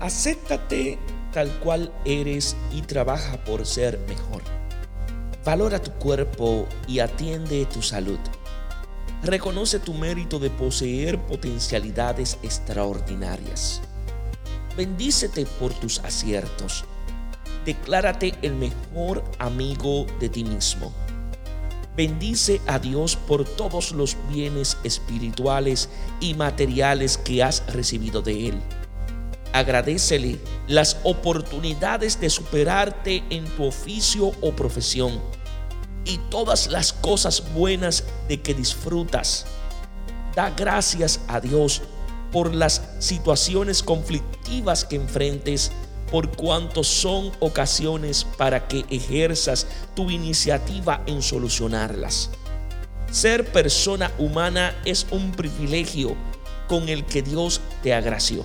Acéptate tal cual eres y trabaja por ser mejor. Valora tu cuerpo y atiende tu salud. Reconoce tu mérito de poseer potencialidades extraordinarias. Bendícete por tus aciertos. Declárate el mejor amigo de ti mismo. Bendice a Dios por todos los bienes espirituales y materiales que has recibido de Él. Agradecele las oportunidades de superarte en tu oficio o profesión y todas las cosas buenas de que disfrutas. Da gracias a Dios por las situaciones conflictivas que enfrentes, por cuanto son ocasiones para que ejerzas tu iniciativa en solucionarlas. Ser persona humana es un privilegio con el que Dios te agració.